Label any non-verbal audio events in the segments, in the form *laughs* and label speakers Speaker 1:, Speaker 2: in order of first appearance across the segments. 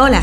Speaker 1: Hola,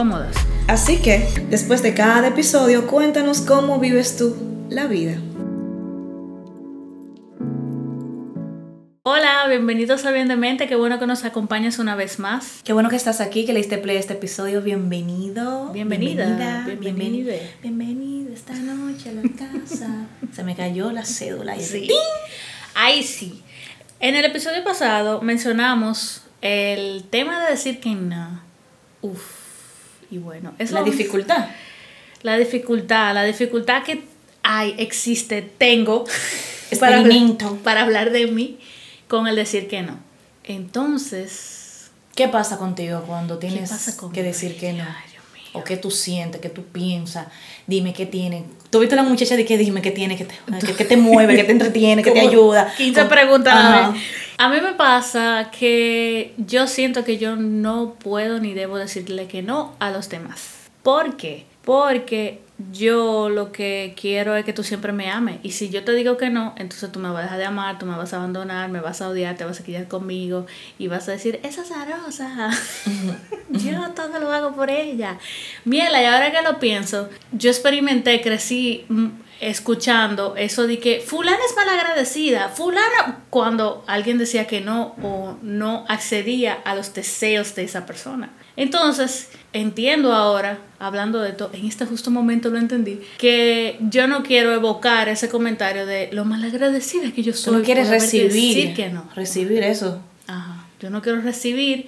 Speaker 1: Así que, después de cada episodio, cuéntanos cómo vives tú la vida.
Speaker 2: Hola, bienvenidos a Bien de Mente, qué bueno que nos acompañas una vez más.
Speaker 1: Qué bueno que estás aquí, que le diste play a este episodio, bienvenido.
Speaker 2: Bienvenida.
Speaker 1: Bienvenida. Bienvenido, esta noche a la casa. *laughs* Se me cayó la cédula. Y
Speaker 2: sí. Ahí sí. En el episodio pasado mencionamos el tema de decir que no. Uf. Y bueno,
Speaker 1: es la dificultad.
Speaker 2: La dificultad, la dificultad que hay, existe, tengo *laughs*
Speaker 1: para hablar,
Speaker 2: para hablar de mí con el decir que no. Entonces,
Speaker 1: ¿qué pasa contigo cuando tienes que decir que no? o qué tú sientes, qué tú piensas, dime qué tiene. Tú viste a la muchacha de que dime qué tiene, qué te, *laughs* te mueve, qué te entretiene, qué te ayuda.
Speaker 2: 15 preguntas a mí me pasa que yo siento que yo no puedo ni debo decirle que no a los demás. ¿Por qué? Porque yo lo que quiero es que tú siempre me ames. Y si yo te digo que no, entonces tú me vas a dejar de amar, tú me vas a abandonar, me vas a odiar, te vas a quedar conmigo y vas a decir, esa zarosa, *laughs* yo todo lo hago por ella. Miela, y ahora que lo pienso, yo experimenté, crecí mm, escuchando eso de que fulana es malagradecida, fulana cuando alguien decía que no o no accedía a los deseos de esa persona. Entonces, entiendo ahora, hablando de esto, en este justo momento lo entendí, que yo no quiero evocar ese comentario de lo malagradecida que yo soy.
Speaker 1: Tú no quieres recibir.
Speaker 2: Decir que no.
Speaker 1: Recibir eso.
Speaker 2: Ajá. Yo no quiero recibir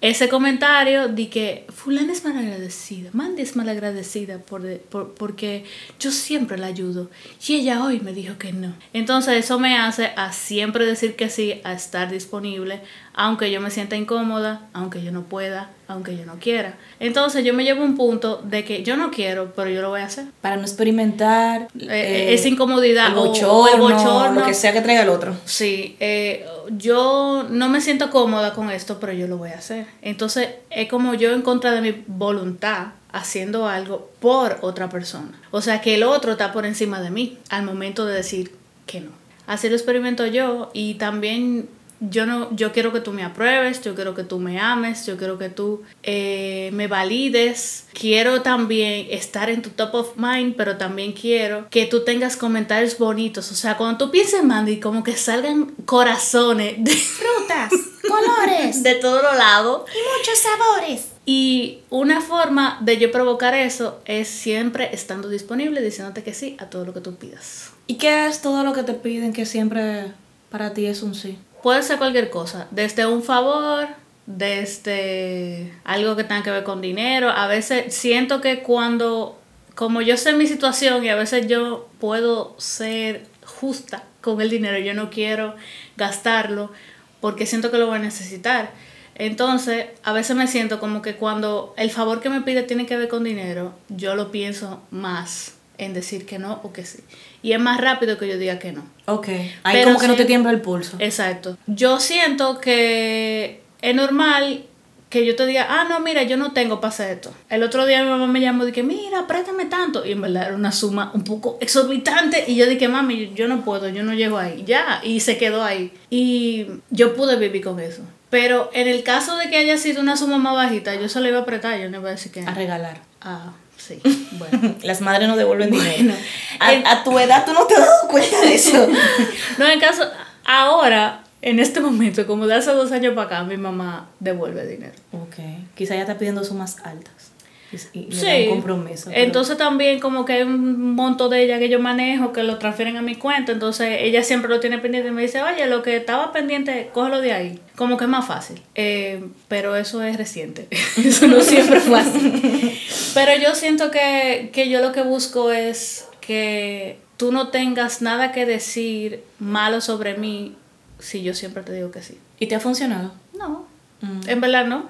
Speaker 2: ese comentario de que fulana es malagradecida, Mandy es malagradecida por, por, porque yo siempre la ayudo y ella hoy me dijo que no. Entonces eso me hace a siempre decir que sí, a estar disponible, aunque yo me sienta incómoda, aunque yo no pueda, aunque yo no quiera. Entonces yo me llevo un punto de que yo no quiero, pero yo lo voy a hacer.
Speaker 1: Para no experimentar
Speaker 2: eh, eh, esa incomodidad
Speaker 1: el bochorno, o el bochorno. Lo que sea que traiga el otro.
Speaker 2: Sí, eh, yo no me siento cómoda con esto, pero yo lo voy a hacer. Entonces es como yo en contra de mi voluntad haciendo algo por otra persona. O sea que el otro está por encima de mí al momento de decir que no. Así lo experimento yo y también yo no, yo quiero que tú me apruebes, yo quiero que tú me ames, yo quiero que tú eh, me valides. Quiero también estar en tu top of mind, pero también quiero que tú tengas comentarios bonitos. O sea, cuando tú pienses, Mandy, como que salgan corazones
Speaker 1: de frutas, colores, *laughs*
Speaker 2: de todos los lados.
Speaker 1: Y muchos sabores.
Speaker 2: Y una forma de yo provocar eso es siempre estando disponible, diciéndote que sí a todo lo que tú pidas.
Speaker 1: ¿Y qué es todo lo que te piden que siempre para ti es un sí?
Speaker 2: Puede ser cualquier cosa, desde un favor, desde algo que tenga que ver con dinero. A veces siento que cuando, como yo sé mi situación y a veces yo puedo ser justa con el dinero, yo no quiero gastarlo porque siento que lo voy a necesitar. Entonces, a veces me siento como que cuando el favor que me pide tiene que ver con dinero, yo lo pienso más en decir que no o que sí. Y es más rápido que yo diga que no.
Speaker 1: Ok. Ahí como que no te tiembla el pulso.
Speaker 2: Exacto. Yo siento que es normal que yo te diga, ah, no, mira, yo no tengo para hacer esto. El otro día mi mamá me llamó y dije, mira, préstame tanto. Y en verdad era una suma un poco exorbitante. Y yo dije, mami, yo no puedo, yo no llego ahí. Ya, y se quedó ahí. Y yo pude vivir con eso. Pero en el caso de que haya sido una suma más bajita, yo se lo iba a apretar, yo no iba a decir que...
Speaker 1: A regalar.
Speaker 2: Ah, Sí, *laughs* bueno.
Speaker 1: Las madres no devuelven dinero. A, tu edad tú no te has dado cuenta de eso. *laughs*
Speaker 2: no, en caso, ahora, en este momento, como de hace dos años para acá, mi mamá devuelve dinero.
Speaker 1: Ok. Quizá ya está pidiendo sumas altas y, sí. compromiso.
Speaker 2: Entonces también como que hay un monto de ella que yo manejo que lo transfieren a mi cuenta, entonces ella siempre lo tiene pendiente y me dice, oye, lo que estaba pendiente, cógelo de ahí. Como que es más fácil. Eh, pero eso es reciente. *laughs* eso no siempre fue así. pero yo siento que, que yo lo que busco es que tú no tengas nada que decir malo sobre mí si yo siempre te digo que sí.
Speaker 1: ¿Y te ha funcionado?
Speaker 2: No. Mm. En verdad no.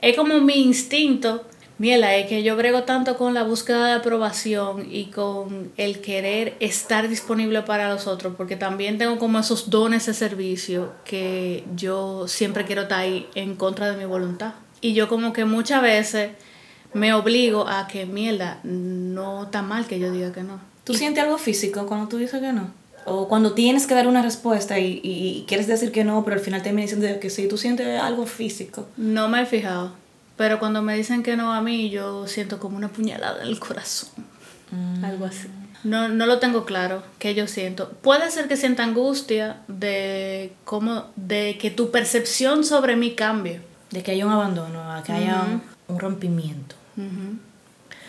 Speaker 2: Es como mi instinto Miela, es que yo brego tanto con la búsqueda de aprobación y con el querer estar disponible para los otros, porque también tengo como esos dones de servicio que yo siempre quiero estar ahí en contra de mi voluntad. Y yo como que muchas veces me obligo a que, mierda, no está mal que yo diga que no.
Speaker 1: ¿Tú sientes algo físico cuando tú dices que no? O cuando tienes que dar una respuesta y, y, quieres decir que no, pero al final terminas diciendo que sí, tú sientes algo físico.
Speaker 2: No me he fijado. Pero cuando me dicen que no a mí, yo siento como una puñalada en el corazón. Mm. Algo así. No, no lo tengo claro, que yo siento. Puede ser que sienta angustia de cómo, de que tu percepción sobre mí cambie.
Speaker 1: De que haya un abandono, que haya un, rompimiento.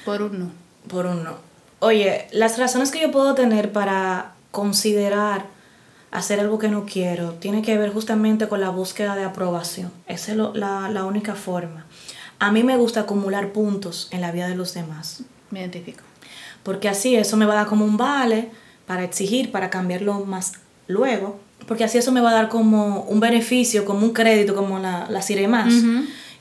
Speaker 2: Por un no.
Speaker 1: Por un no. Oye, las razones que yo puedo tener para considerar hacer algo que no quiero tiene que ver justamente con la búsqueda de aprobación. Esa es la, la única forma. A mí me gusta acumular puntos en la vida de los demás.
Speaker 2: Me identifico.
Speaker 1: Porque así eso me va a dar como un vale para exigir, para cambiarlo más luego. Porque así eso me va a dar como un beneficio, como un crédito, como la, la Sire más.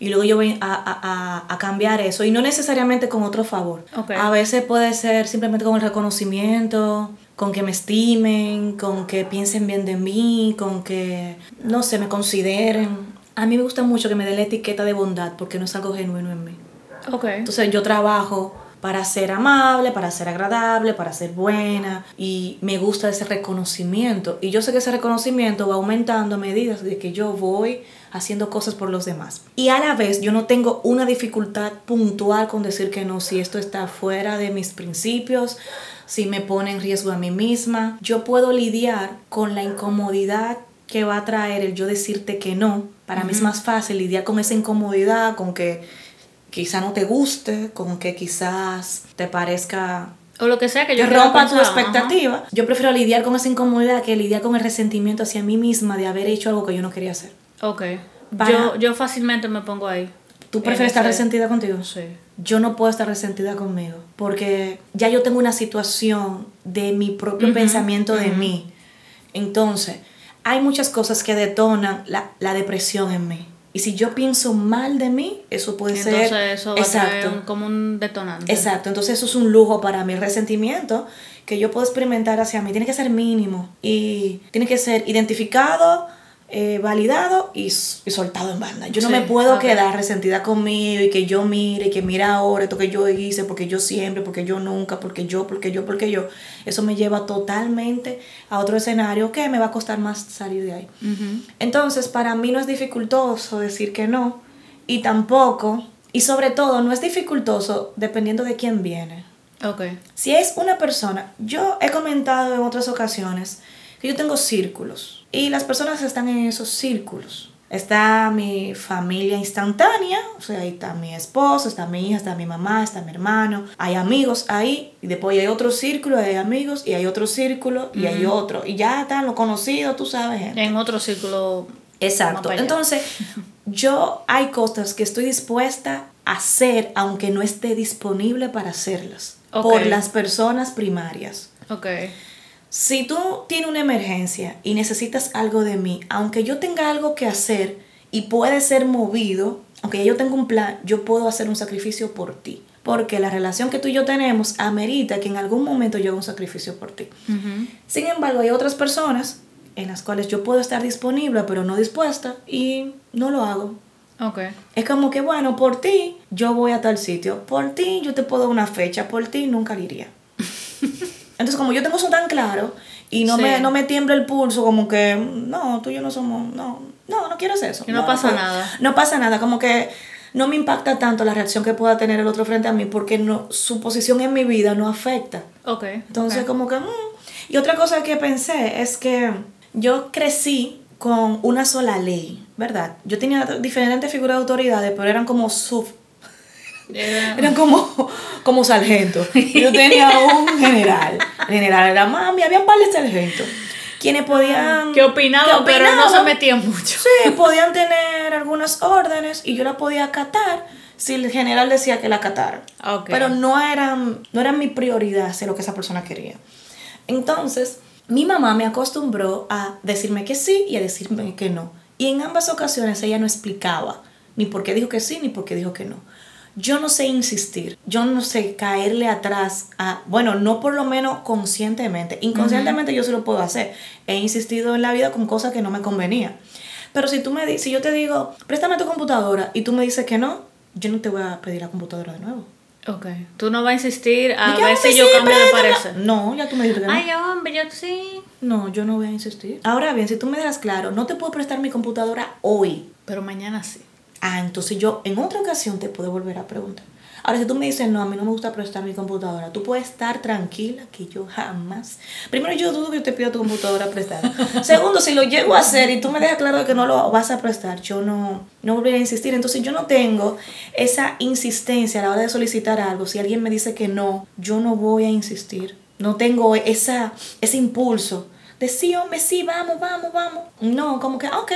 Speaker 1: Y luego yo voy a, a, cambiar eso. Y no necesariamente con otro favor. A veces puede ser simplemente con el reconocimiento, con que me estimen, con que piensen bien de mí, con que, no sé, me consideren a mí me gusta mucho que me dé la etiqueta de bondad porque no es algo genuino en mí.
Speaker 2: Okay.
Speaker 1: Entonces yo trabajo para ser amable, para ser agradable, para ser buena y me gusta ese reconocimiento. Y yo sé que ese reconocimiento va aumentando a medida de que yo voy haciendo cosas por los demás. Y a la vez yo no tengo una dificultad puntual con decir que no, si esto está fuera de mis principios, si me pone en riesgo a mí misma. Yo puedo lidiar con la incomodidad que va a traer el yo decirte que no. Para mí es más fácil lidiar con esa incomodidad, con que quizá no te guste, con que quizás te parezca
Speaker 2: o lo que sea que yo
Speaker 1: rompa tu expectativa. Yo prefiero lidiar con esa incomodidad que lidiar con el resentimiento hacia mí misma de haber hecho algo que yo no quería hacer.
Speaker 2: Ok. yo, yo fácilmente me pongo ahí.
Speaker 1: ¿Tú prefieres estar resentida contigo?
Speaker 2: Sí.
Speaker 1: Yo no puedo estar resentida conmigo porque ya yo tengo una situación de mi propio pensamiento de mí. Entonces, hay muchas cosas que detonan la, la depresión en mí. Y si yo pienso mal de mí, eso puede
Speaker 2: ser... eso va exacto, como un detonante.
Speaker 1: Exacto, entonces eso es un lujo para mi resentimiento que yo puedo experimentar hacia mí. Tiene que ser mínimo y tiene que ser identificado, eh, validado y, y, soltado en banda. Yo no me puedo quedar resentida conmigo y que yo mire, y que mira ahora esto que yo hice, porque yo siempre, porque yo nunca, porque yo, porque yo, porque yo. Eso me lleva totalmente a otro escenario que me va a costar más salir de ahí. Entonces, para mí no es dificultoso decir que no y tampoco, y sobre todo, no es dificultoso dependiendo de quién viene.
Speaker 2: Okay.
Speaker 1: Si es una persona, yo he comentado en otras ocasiones que yo tengo círculos y las personas están en esos círculos. Está mi familia instantánea, o sea, ahí está mi esposo, está mi hija, está mi mamá, está mi hermano. Hay amigos ahí, y después hay otro círculo, hay amigos, y hay otro círculo, y hay otro. Y ya están los conocidos, tú sabes.
Speaker 2: En otro círculo.
Speaker 1: Exacto. Entonces, *laughs* yo hay cosas que estoy dispuesta a hacer, aunque no esté disponible para hacerlas, por las personas primarias.
Speaker 2: Ok.
Speaker 1: Si tú tienes una emergencia y necesitas algo de mí, aunque yo tenga algo que hacer y puede ser movido, aunque yo tenga un plan, yo puedo hacer un sacrificio por ti. Porque la relación que tú y yo tenemos amerita que en algún momento yo haga un sacrificio por ti. Sin embargo, hay otras personas en las cuales yo puedo estar disponible, pero no dispuesta, y no lo hago.
Speaker 2: Okay.
Speaker 1: Es como que, bueno, por ti yo voy a tal sitio, por ti yo te puedo dar una fecha, por ti nunca iría. *laughs* Entonces, como yo tengo eso tan claro y no, me, no me tiembla el pulso, como que, no, tú y yo no somos, no, no, no quiero hacer eso.
Speaker 2: Y no, pasa nada.
Speaker 1: No pasa nada, como que no me impacta tanto la reacción que pueda tener el otro frente a mí porque no, su posición en mi vida no afecta.
Speaker 2: Ok.
Speaker 1: Entonces, como que, mm. y otra cosa que pensé es que yo crecí con una sola ley, ¿verdad? Yo tenía diferentes figuras de autoridades, pero eran como sub eran como, como sargentos. Yo tenía un general. El general era mami, había un par de sargentos. Quienes podían.
Speaker 2: Que opinaban, pero no se metían mucho.
Speaker 1: Sí, podían tener algunas órdenes y yo la podía acatar si el general decía que la acatara. Pero no eran, no era mi prioridad hacer lo que esa persona quería. Entonces, mi mamá me acostumbró a decirme que sí y a decirme que no. Y en ambas ocasiones ella no explicaba ni por qué dijo que sí ni por qué dijo que no yo no sé insistir, yo no sé caerle atrás a, bueno, no por lo menos conscientemente, inconscientemente yo se lo puedo hacer. He insistido en la vida con cosas que no me convenían. Pero si tú me si yo te digo, préstame tu computadora y tú me dices que no, yo no te voy a pedir la computadora de nuevo.
Speaker 2: Ok. Tú no vas a insistir a ver si yo cambio de parecer.
Speaker 1: No, ya tú me dijiste que no.
Speaker 2: Ay, hombre, yo sí.
Speaker 1: No, yo no voy a insistir. Ahora bien, si tú me das claro, no te puedo prestar mi computadora hoy.
Speaker 2: Pero mañana sí.
Speaker 1: Ah, entonces yo en otra ocasión te puedo volver a preguntar. Ahora, si tú me dices, no, a mí no me gusta prestar mi computadora, tú puedes estar tranquila que yo jamás. Primero, yo dudo que te pido tu computadora prestada. *laughs* Segundo, si lo llego a hacer y tú me dejas claro que no lo vas a prestar, yo no, no volveré a insistir. Entonces, yo no tengo esa insistencia a la hora de solicitar algo. Si alguien me dice que no, yo no voy a insistir. No tengo esa, ese impulso de sí, hombre, sí, vamos, vamos, vamos. No, como que, ah, ok.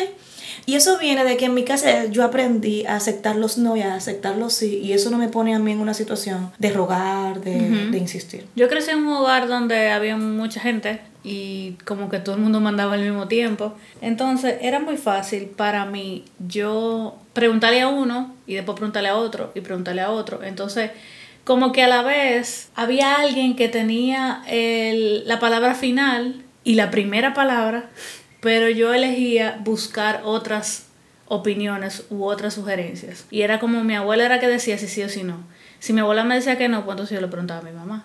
Speaker 1: Y eso viene de que en mi casa yo aprendí a aceptar los no y a aceptar los sí. Y eso no me pone a mí en una situación de rogar, de, de insistir.
Speaker 2: Yo crecí en un hogar donde había mucha gente y como que todo el mundo mandaba al mismo tiempo. Entonces era muy fácil para mí yo preguntarle a uno y después preguntarle a otro y preguntarle a otro. Entonces como que a la vez había alguien que tenía el, la palabra final y la primera palabra pero yo elegía buscar otras opiniones u otras sugerencias. Y era como mi abuela era que decía si sí o si no. Si mi abuela me decía que no, pues entonces yo le preguntaba a mi mamá.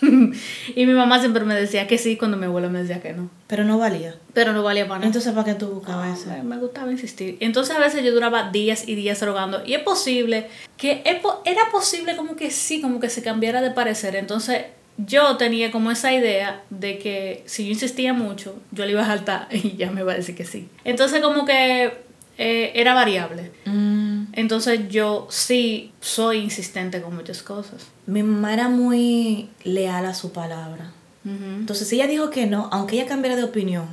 Speaker 2: *laughs* y mi mamá siempre me decía que sí cuando mi abuela me decía que no.
Speaker 1: Pero no valía.
Speaker 2: Pero no valía para nada.
Speaker 1: Entonces, ¿para qué tú buscabas eso?
Speaker 2: Me gustaba insistir. Entonces, a veces yo duraba días y días rogando. Y es posible que... Era posible como que sí, como que se cambiara de parecer. Entonces, yo tenía como esa idea de que si yo insistía mucho, yo le iba a saltar *laughs* y ya me iba a decir que sí. Entonces como que eh, era variable. Mm. Entonces yo sí soy insistente con muchas cosas.
Speaker 1: Mi mamá era muy leal a su palabra. Entonces si ella dijo que no, aunque ella cambiara de opinión,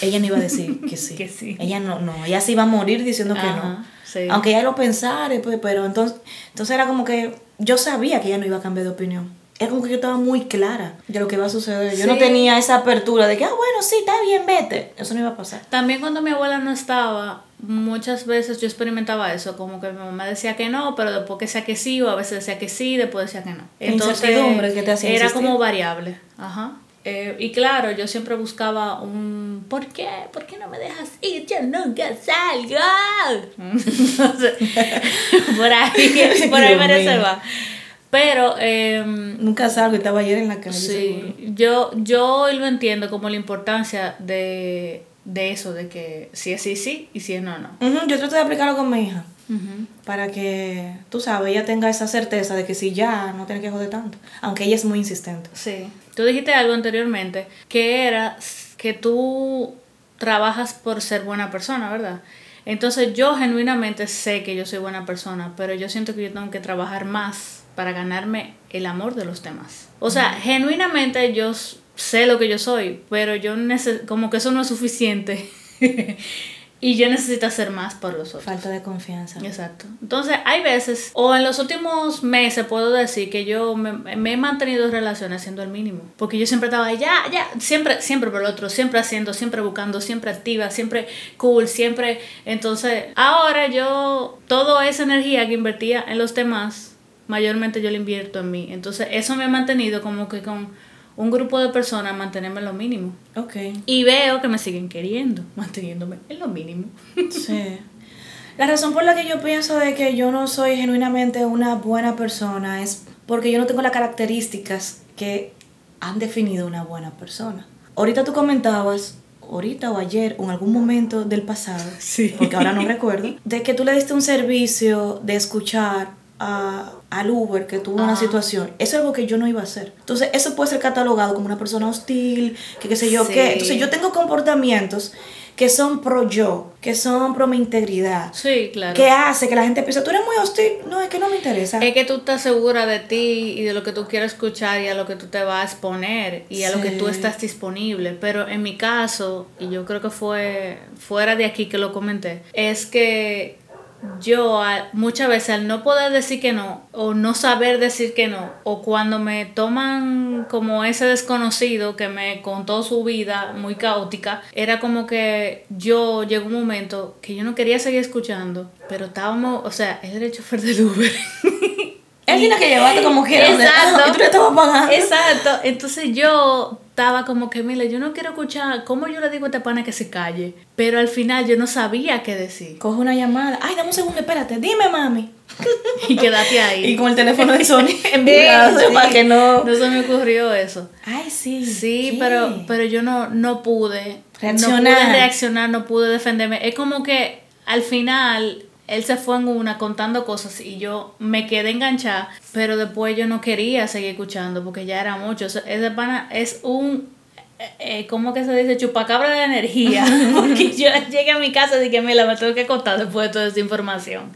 Speaker 1: ella no iba a decir *laughs* que sí.
Speaker 2: que sí.
Speaker 1: Ella no, no, ella se iba a morir diciendo que no. Aunque ella lo pensara, pues, pero entonces, entonces era como que yo sabía que ella no iba a cambiar de opinión era como que yo estaba muy clara de lo que iba a suceder. Yo no tenía esa apertura de que, ah, bueno, sí, está bien, vete. Eso no iba a pasar.
Speaker 2: También cuando mi abuela no estaba, muchas veces yo experimentaba eso, como que mi mamá decía que no, pero después que decía que sí, o a veces decía que sí, después decía que no. Entonces, que te hacía Era como variable. Ajá. Eh, y claro, yo siempre buscaba un ¿por qué? ¿Por qué no me dejas ir? Yo nunca salgo. *laughs* Entonces, *laughs* por ahí, por ahí *laughs* me va. Pero... Em,
Speaker 1: Nunca salgo, estaba ayer en la calle.
Speaker 2: Sí, yo, yo lo entiendo como la importancia de, eso, de que si es sí, sí y si es no, no.
Speaker 1: Yo trato de aplicarlo con mi hija. Para que, tú sabes, ella tenga esa certeza de que si ya no tiene que joder tanto. Aunque ella es muy insistente.
Speaker 2: Sí. Tú dijiste algo anteriormente, que era que tú trabajas por ser buena persona, ¿verdad? Entonces yo genuinamente sé que yo soy buena persona, pero yo siento que yo tengo que trabajar más para ganarme el amor de los demás. O sea, genuinamente yo sé lo que yo soy, pero yo como que eso no es suficiente. *laughs* y yo necesito hacer más por los otros.
Speaker 1: Falta de confianza.
Speaker 2: Exacto. Entonces, hay veces, o en los últimos meses puedo decir que yo me, he mantenido relaciones haciendo el mínimo. Porque yo siempre estaba ya, ya, siempre, siempre por el otro, siempre haciendo, siempre buscando, siempre activa, siempre cool, siempre. Entonces, ahora yo, toda esa energía que invertía en los demás, mayormente yo lo invierto en mí. Entonces, eso me ha mantenido como que con un grupo de personas mantenerme en lo mínimo.
Speaker 1: Ok.
Speaker 2: Y veo que me siguen queriendo, *laughs* manteniéndome en lo mínimo.
Speaker 1: Sí. La razón por la que yo pienso de que yo no soy genuinamente una buena persona es porque yo no tengo las características que han definido una buena persona. Ahorita tú comentabas, ahorita o ayer o en algún momento del pasado,
Speaker 2: sí.
Speaker 1: porque ahora no recuerdo, de que tú le diste un servicio de escuchar a, al Uber que tuvo una situación, eso es algo que yo no iba a hacer. Entonces, eso puede ser catalogado como una persona hostil, que qué sé yo qué. Entonces, yo tengo comportamientos que son pro yo, que son pro mi integridad.
Speaker 2: Sí, claro.
Speaker 1: Que hace que la gente piense, tú eres muy hostil. No, es que no me interesa.
Speaker 2: Es que tú estás segura de ti y de lo que tú quieres escuchar y a lo que tú te vas a exponer y a lo que tú estás disponible. Pero en mi caso, y yo creo que fue fuera de aquí que lo comenté, es que yo muchas veces al no poder decir que no o no saber decir que no o cuando me toman como ese desconocido que me contó su vida muy caótica era como que yo llegó un momento que yo no quería seguir escuchando pero estábamos o sea es el chofer del Uber *laughs*
Speaker 1: Él tiene que llevarte como quiera.
Speaker 2: Exacto. *laughs*
Speaker 1: Y tú le estabas pagando.
Speaker 2: Exacto. Entonces yo estaba como que, mira, yo no quiero escuchar cómo yo le digo a este pana que se calle. Pero al final yo no sabía qué decir.
Speaker 1: Coge una llamada. Ay, dame un segundo, espérate. Dime, mami. *laughs*
Speaker 2: Y quédate ahí.
Speaker 1: Y con el teléfono de Sony *laughs* en
Speaker 2: Sí,
Speaker 1: para que no...
Speaker 2: No se me ocurrió eso.
Speaker 1: Ay, sí.
Speaker 2: Sí,
Speaker 1: ¿qué?
Speaker 2: pero, pero yo no, no pude
Speaker 1: Reaccionar.
Speaker 2: No pude reaccionar, no pude defenderme. Es como que al final él se fue en una contando cosas y yo me quedé enganchada, pero después yo no quería seguir escuchando porque ya era mucho. O sea, ese pana es un, eh, eh, ¿cómo que se dice? Chupacabra de energía. *laughs* *laughs* porque yo llegué a mi casa y dije, mira, me tengo que contar después de toda esta información.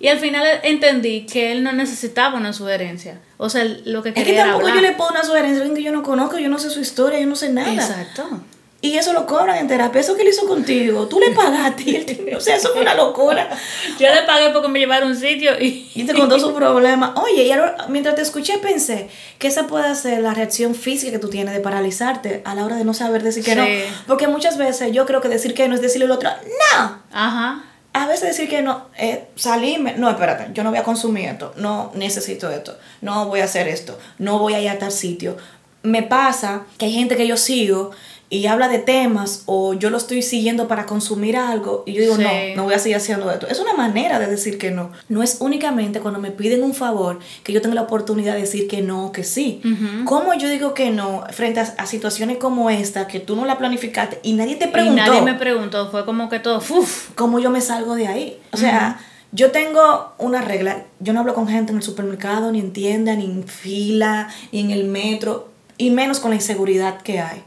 Speaker 2: Y al final entendí que él no necesitaba una sugerencia. O sea, lo que
Speaker 1: Es
Speaker 2: quería
Speaker 1: que
Speaker 2: era
Speaker 1: tampoco yo le puedo una sugerencia a alguien que yo no conozco, yo no sé su historia, yo no sé nada.
Speaker 2: Exacto.
Speaker 1: Y eso lo cobran en terapia. Eso que él hizo contigo, tú le pagaste. O sea, eso fue una locura.
Speaker 2: Yo le pagué porque me llevaron a un sitio y...
Speaker 1: Y te contó su *laughs* problema. Oye, y ahora, mientras te escuché pensé que esa puede ser la reacción física que tú tienes de paralizarte a la hora de no saber decir que no. Porque muchas veces yo creo que decir que no es decirle al otro, no.
Speaker 2: Ajá.
Speaker 1: A veces decir que no, es salirme, no, espérate, yo no voy a consumir esto, no necesito esto, no voy a hacer esto, no voy a ir a tal sitio. Me pasa que hay gente que yo sigo y habla de temas o yo lo estoy siguiendo para consumir algo y yo digo,
Speaker 2: Sí.
Speaker 1: no, no voy a seguir haciendo esto. Es una manera de decir que no. No es únicamente cuando me piden un favor que yo tengo la oportunidad de decir que no o que sí.
Speaker 2: Ujú.
Speaker 1: ¿Cómo yo digo que no frente a, a situaciones como esta que tú no la planificaste y nadie te
Speaker 2: Y
Speaker 1: preguntó?
Speaker 2: nadie me preguntó, fue como que todo, ¡uf!
Speaker 1: cómo yo me salgo de ahí. O sea, yo tengo una regla, yo no hablo con gente en el supermercado, ni en tienda, ni en fila, ni en el metro, y menos con la inseguridad que hay.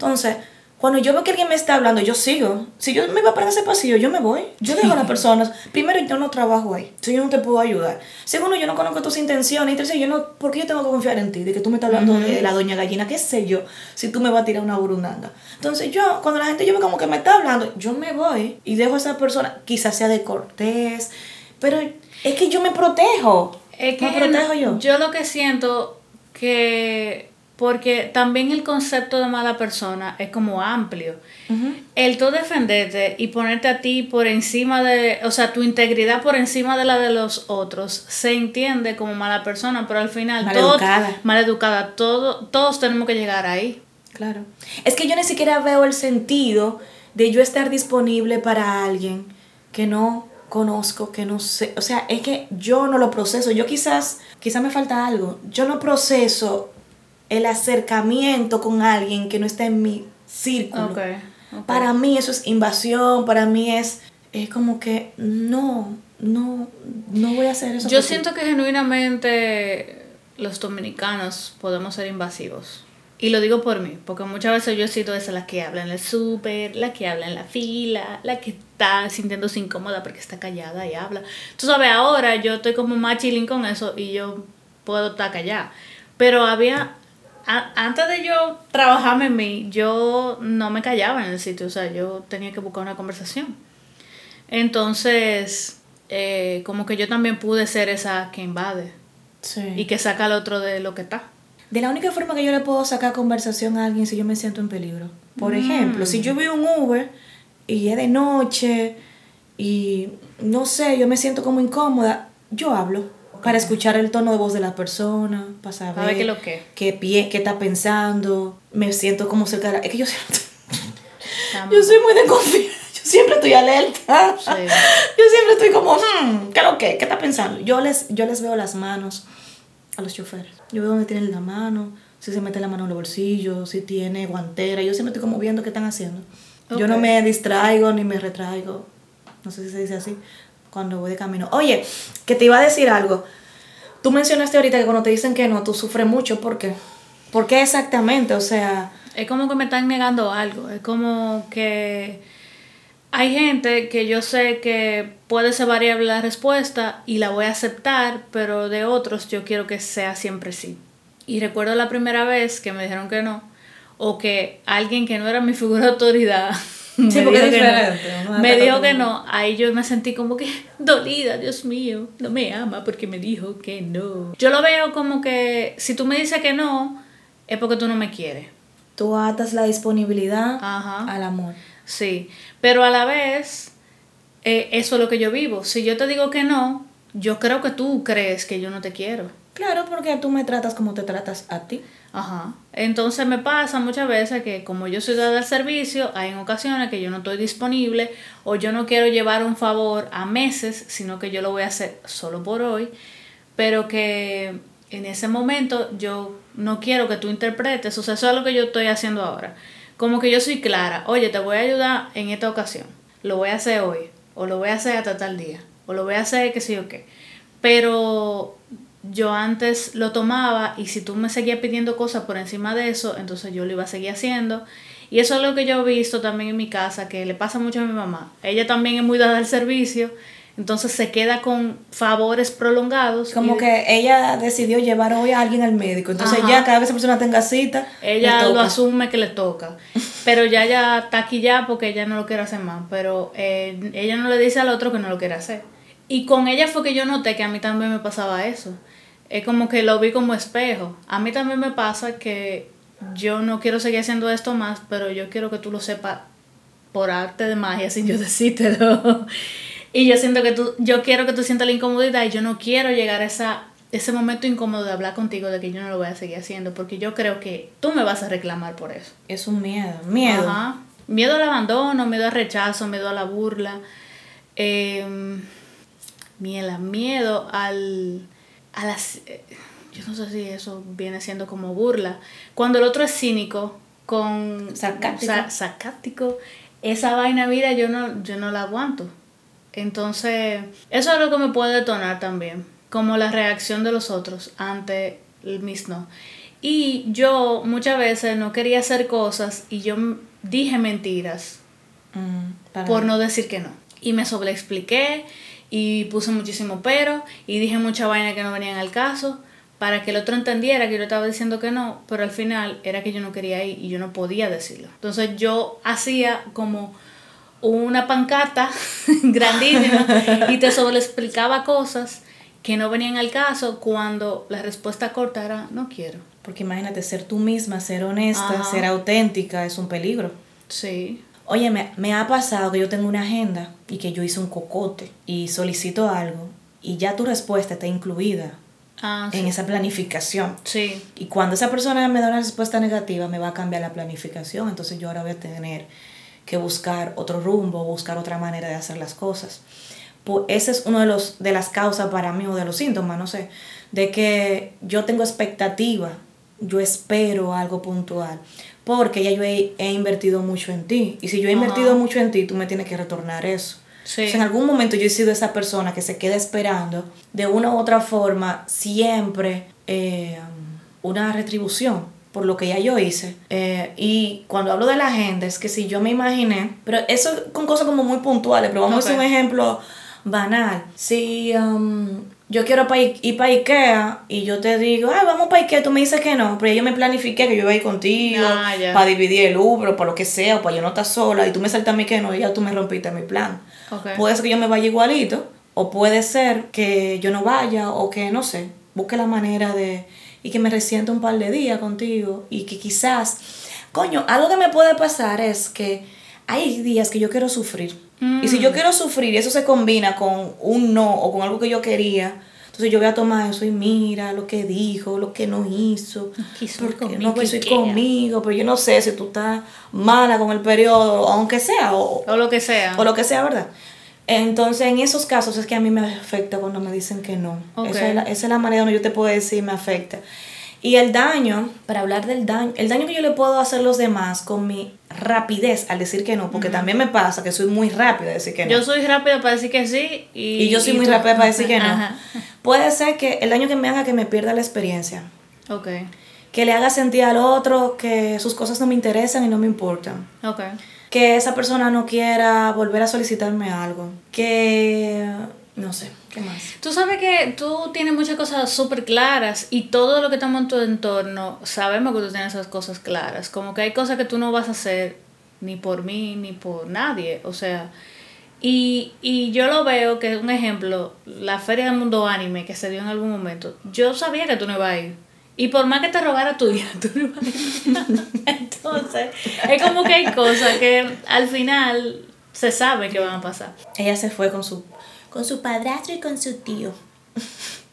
Speaker 1: Entonces, cuando yo veo que alguien me está hablando, yo sigo. Si yo me voy para ese pasillo, yo me voy. Yo dejo a las personas. Primero, yo no trabajo ahí. Si yo no te puedo ayudar. Segundo, yo no conozco tus intenciones. Y tercero, yo no, ¿por qué yo tengo que confiar en ti? De que tú me estás hablando de la doña gallina. ¿Qué sé yo? Si tú me vas a tirar una burundanga. Entonces, yo, cuando la gente yo veo como que me está hablando, yo me voy y dejo a esa persona, quizás sea de cortés, pero es que yo me protejo.
Speaker 2: Es que
Speaker 1: me protejo yo.
Speaker 2: Yo lo que siento que... Porque también el concepto de mala persona es como amplio. El tú defenderte y ponerte a ti por encima de, o sea, tu integridad por encima de la de los otros, se entiende como mala persona, pero al final
Speaker 1: Maleducada.
Speaker 2: todo maleducada, todo, todos tenemos que llegar ahí.
Speaker 1: Claro. Es que yo ni siquiera veo el sentido de yo estar disponible para alguien que no conozco, que no sé. O sea, es que yo no lo proceso. Yo quizás, quizás me falta algo. Yo no proceso el acercamiento con alguien que no está en mi círculo.
Speaker 2: Ok, ok.
Speaker 1: Para mí eso es invasión, para mí es, es como que no, no, no voy a hacer eso.
Speaker 2: Yo siento que genuinamente los dominicanos podemos ser invasivos. Y lo digo por mí, porque muchas veces yo he sido esa la que habla en el súper, la que habla en la fila, la que está sintiéndose incómoda porque está callada y habla. Tú sabes, ahora yo estoy como más chilling con eso y yo puedo estar callada. Pero había, a- antes de yo trabajarme en mí, yo no me callaba en el sitio, o sea, yo tenía que buscar una conversación. Entonces, eh, como que yo también pude ser esa que invade
Speaker 1: Sí.
Speaker 2: y que saca al otro de lo que está.
Speaker 1: De la única forma que yo le puedo sacar conversación a alguien si yo me siento en peligro. Por
Speaker 2: Mm.
Speaker 1: ejemplo, si yo veo un Uber y es de noche y no sé, yo me siento como incómoda, yo hablo para escuchar el tono de voz de la persona, para saber
Speaker 2: Para ver qué es lo que.
Speaker 1: qué, pie, qué está pensando, me siento como cerca de la... Es que yo
Speaker 2: Estamos-
Speaker 1: yo soy muy desconfiada, yo siempre estoy alerta.
Speaker 2: Sí. *laughs*
Speaker 1: Yo siempre estoy como, hmm, ¿qué lo que? ¿Qué está pensando? Yo les, yo les veo las manos a los choferes. Yo veo dónde tienen la mano, si se mete la mano en los bolsillos, si tiene guantera. Yo siempre estoy como viendo qué están haciendo. Yo no me distraigo ni me retraigo. No sé si se dice así. Cuando voy de camino. Oye, que te iba a decir algo. Tú mencionaste ahorita que cuando te dicen que no, tú sufres mucho. ¿Por qué? ¿Por qué exactamente? O sea,
Speaker 2: Es como que me están negando algo. Es como que hay gente que yo sé que puede ser variable la respuesta y la voy a aceptar, pero de otros yo quiero que sea siempre sí. Y recuerdo la primera vez que me dijeron que no, o que alguien que no era mi figura de autoridad. *laughs* me
Speaker 1: porque
Speaker 2: dijo
Speaker 1: es
Speaker 2: que no. Me dijo que no. Ahí yo me sentí como que dolida, Dios mío, no me ama porque me dijo que no. Yo lo veo como que si tú me dices que no, es porque tú no me quieres.
Speaker 1: tú atas la disponibilidad
Speaker 2: Ajá.
Speaker 1: al amor.
Speaker 2: Sí, pero a la vez, eh, eso es lo que yo vivo. Si yo te digo que no, yo creo que tú crees que yo no te quiero.
Speaker 1: Claro, porque tú me tratas como te tratas a ti.
Speaker 2: Ajá. Entonces me pasa muchas veces que como yo soy dada al servicio, hay en ocasiones que yo no estoy disponible o yo no quiero llevar un favor a meses, sino que yo lo voy a hacer solo por hoy, pero que en ese momento yo no quiero que tú interpretes, o sea, eso es lo que yo estoy haciendo ahora. Como que yo soy clara, oye, te voy a ayudar en esta ocasión, lo voy a hacer hoy, o lo voy a hacer hasta tal día, o lo voy a hacer que sí o qué. Pero yo antes lo tomaba y si tú me seguías pidiendo cosas por encima de eso, entonces yo lo iba a seguir haciendo. Y eso es lo que yo he visto también en mi casa, que le pasa mucho a mi mamá. Ella también es muy dada al servicio, entonces se queda con favores prolongados.
Speaker 1: Como que ella decidió llevar hoy a alguien al médico, entonces ya cada vez que esa persona tenga cita,
Speaker 2: ella lo asume que le toca. *laughs* Pero ya ya está aquí ya porque ella no lo quiere hacer más, pero eh, ella no le dice al otro que no lo quiere hacer. Y con ella fue que yo noté que a mí también me pasaba eso. Es como que lo vi como espejo. A mí también me pasa que yo no quiero seguir haciendo esto más, pero yo quiero que tú lo sepas por arte de magia sin yo *laughs* decírtelo. y yo siento que tú, yo quiero que tú sientas la incomodidad y yo no quiero llegar a esa, ese momento incómodo de hablar contigo de que yo no lo voy a seguir haciendo, porque yo creo que tú me vas a reclamar por eso.
Speaker 1: Es un miedo, miedo.
Speaker 2: Ajá. Miedo al abandono, miedo al rechazo, miedo a la burla. Eh, miedo al, a las... Eh, yo no sé si eso viene siendo como burla. Cuando el otro es cínico, con... Sarcástico. esa vaina vida yo no, yo no la aguanto. Entonces, eso es lo que me puede detonar también, como la reacción de los otros ante el mismo. Y yo muchas veces no quería hacer cosas y yo dije mentiras mm, por no decir que no. Y me sobreexpliqué y puse muchísimo pero y dije mucha vaina que no venían al caso para que el otro entendiera que yo estaba diciendo que no, pero al final era que yo no quería ir y yo no podía decirlo. Entonces yo hacía como una pancata *laughs* grandísima y te sobre explicaba cosas que no venían al caso cuando la respuesta corta era no quiero.
Speaker 1: Porque imagínate, ser tú misma, ser honesta, ser auténtica es un peligro.
Speaker 2: Sí.
Speaker 1: Oye, me, ha pasado que yo tengo una agenda y que yo hice un cocote y solicito algo y ya tu respuesta está incluida ah, en esa planificación.
Speaker 2: Sí.
Speaker 1: Y cuando esa persona me da una respuesta negativa, me va a cambiar la planificación. Entonces yo ahora voy a tener que buscar otro rumbo, buscar otra manera de hacer las cosas. Pues ese es uno de, los, de las causas para mí o de los síntomas, no sé, de que yo tengo expectativa, yo espero algo puntual porque ya yo he, invertido mucho en ti. Y si yo he invertido mucho en ti, tú me tienes que retornar eso. Sí. en algún momento yo he sido esa persona que se queda esperando de una u otra forma siempre eh, una retribución por lo que ya yo hice. Eh, y cuando hablo de la agenda, es que si yo me imaginé, pero eso con cosas como muy puntuales, pero vamos a hacer un ejemplo banal. Si um, yo quiero ir para Ikea y yo te digo, ay, vamos para Ikea, tú me dices que no, pero yo me planifiqué que yo iba a ir contigo ah, para dividir el Uber, para lo que sea, o para yo no estar sola, y tú me saltas a mí que no, y ya tú me rompiste mi plan. Puede ser que yo me vaya igualito, o puede ser que yo no vaya, o que no sé, busque la manera de. y que me resiente un par de días contigo, y que quizás. Coño, algo que me puede pasar es que hay días que yo quiero sufrir y si yo mm. quiero sufrir y eso se combina con un no o con algo que yo quería, entonces yo voy a tomar eso y mira lo que dijo, lo que no hizo, porque no quiso ir conmigo, pero yo no sé si tú estás mala con el periodo, aunque sea, o,
Speaker 2: o lo que sea.
Speaker 1: O lo que sea, ¿verdad? Entonces, en esos casos es que a mí me afecta cuando me dicen que no. Esa, es la, esa es la manera donde yo te puedo decir me afecta. Y el daño, para hablar del daño, el daño que yo le puedo hacer a los demás con mi rapidez al decir que no, porque también me pasa que soy muy rápida a decir que no.
Speaker 2: Yo soy rápida para decir que sí y,
Speaker 1: yo soy muy rápida para decir que no. Puede ser que el daño que me haga que me pierda la experiencia.
Speaker 2: Ok.
Speaker 1: Que le haga sentir al otro que sus cosas no me interesan y no me importan.
Speaker 2: Ok.
Speaker 1: Que esa persona no quiera volver a solicitarme algo. Que no sé, ¿qué más?
Speaker 2: Tú sabes que tú tienes muchas cosas súper claras y todo lo que estamos en tu entorno, sabemos que tú tienes esas cosas claras. Como que hay cosas que tú no vas a hacer ni por mí ni por nadie. O sea, y, y yo lo veo que un ejemplo, la Feria del Mundo Anime que se dio en algún momento, yo sabía que tú no ibas a ir. Y por más que te rogara tu *laughs* hija, tú no ibas a ir. Entonces, es como que hay cosas que al final se sabe que van a pasar.
Speaker 1: Ella se fue con su con su padrastro y con su tío.